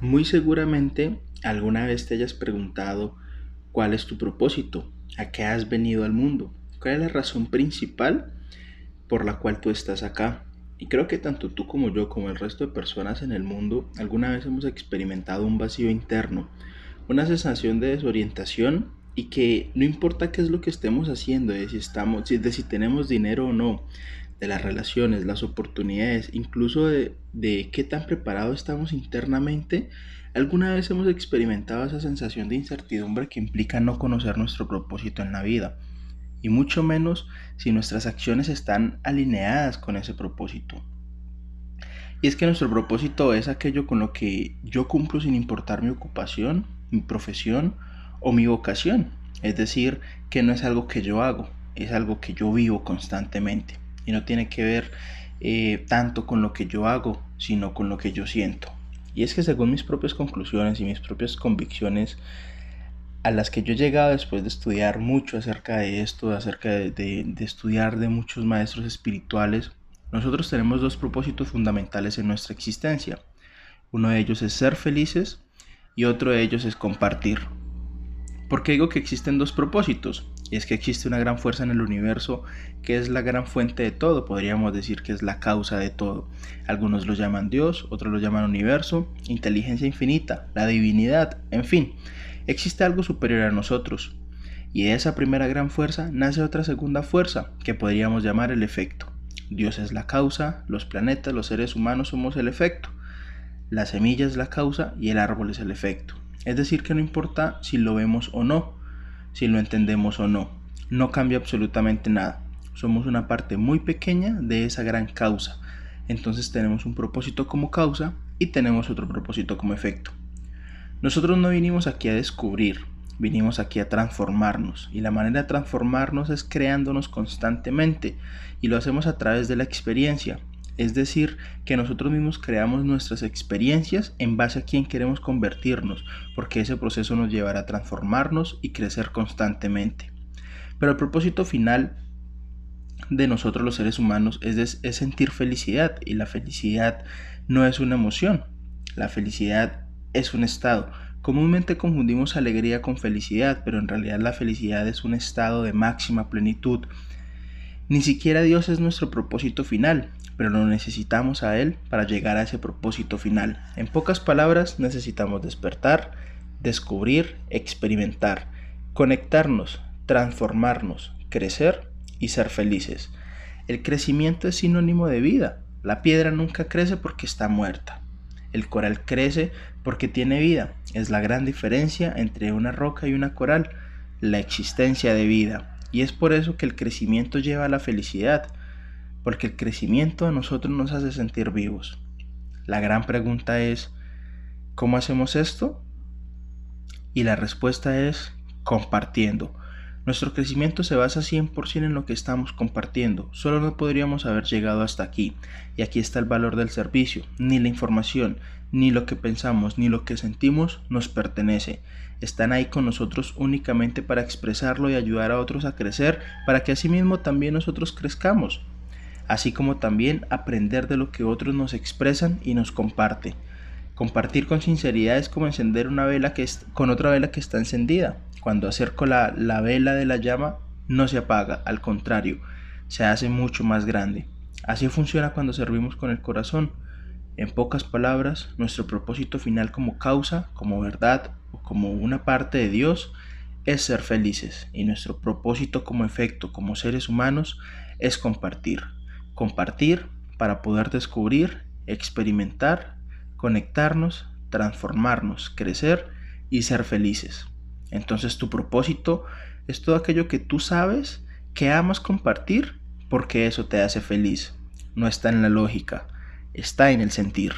Muy seguramente alguna vez te hayas preguntado cuál es tu propósito, a qué has venido al mundo, cuál es la razón principal por la cual tú estás acá. Y creo que tanto tú como yo, como el resto de personas en el mundo, alguna vez hemos experimentado un vacío interno, una sensación de desorientación y que no importa qué es lo que estemos haciendo, de si si tenemos dinero o no, de las relaciones, las oportunidades, incluso de, de qué tan preparados estamos internamente, ¿alguna vez hemos experimentado esa sensación de incertidumbre que implica no conocer nuestro propósito en la vida? Y mucho menos si nuestras acciones están alineadas con ese propósito. Y es que nuestro propósito es aquello con lo que yo cumplo sin importar mi ocupación, mi profesión o mi vocación. Es decir, que no es algo que yo hago, es algo que yo vivo constantemente no tiene que ver eh, tanto con lo que yo hago, sino con lo que yo siento. Y es que según mis propias conclusiones y mis propias convicciones, a las que yo he llegado después de estudiar mucho acerca de esto, acerca de, de estudiar de muchos maestros espirituales, nosotros tenemos dos propósitos fundamentales en nuestra existencia. Uno de ellos es ser felices y otro de ellos es compartir. ¿Por qué digo que existen dos propósitos? Y es que existe una gran fuerza en el universo que es la gran fuente de todo, podríamos decir que es la causa de todo. Algunos lo llaman Dios, otros lo llaman universo, inteligencia infinita, la divinidad, en fin, existe algo superior a nosotros. Y de esa primera gran fuerza nace otra segunda fuerza que podríamos llamar el efecto. Dios es la causa, los planetas, los seres humanos somos el efecto. La semilla es la causa y el árbol es el efecto. Es decir, que no importa si lo vemos o no, si lo entendemos o no, no cambia absolutamente nada. Somos una parte muy pequeña de esa gran causa. Entonces tenemos un propósito como causa y tenemos otro propósito como efecto. Nosotros no vinimos aquí a descubrir, vinimos aquí a transformarnos y la manera de transformarnos es creándonos constantemente y lo hacemos a través de la experiencia, es decir, que nosotros mismos creamos nuestras experiencias en base a quién queremos convertirnos, porque ese proceso nos llevará a transformarnos y crecer constantemente. Pero el propósito final de nosotros los seres humanos es, sentir felicidad y la felicidad no es una emoción, la felicidad es un estado. Comúnmente confundimos alegría con felicidad, pero en realidad la felicidad es un estado de máxima plenitud. Ni siquiera Dios es nuestro propósito final, pero lo necesitamos a Él para llegar a ese propósito final. En pocas palabras, necesitamos despertar, descubrir, experimentar, conectarnos, transformarnos, crecer y ser felices. El crecimiento es sinónimo de vida. La piedra nunca crece porque está muerta. El coral crece porque tiene vida. Es la gran diferencia entre una roca y una coral, la existencia de vida. Y es por eso que el crecimiento lleva a la felicidad porque el crecimiento a nosotros nos hace sentir vivos. La gran pregunta es, ¿cómo hacemos esto? Y la respuesta es compartiendo. Nuestro crecimiento se basa 100% en lo que estamos compartiendo. Solo no podríamos haber llegado hasta aquí. Y aquí está el valor del servicio. Ni la información, ni lo que pensamos, ni lo que sentimos nos pertenece. Están ahí con nosotros únicamente para expresarlo y ayudar a otros a crecer, para que asimismo también nosotros crezcamos así como también aprender de lo que otros nos expresan y nos comparte. Compartir con sinceridad es como encender una vela que es, con otra vela que está encendida. Cuando acerco la, la vela de la llama no se apaga, al contrario, se hace mucho más grande. Así funciona cuando servimos con el corazón. En pocas palabras, nuestro propósito final como causa, como verdad o como una parte de Dios es ser felices y nuestro propósito como efecto como seres humanos es compartir compartir para poder descubrir, experimentar, conectarnos, transformarnos, crecer y ser felices. Entonces tu propósito es todo aquello que tú sabes que amas compartir porque eso te hace feliz. No está en la lógica, está en el sentir.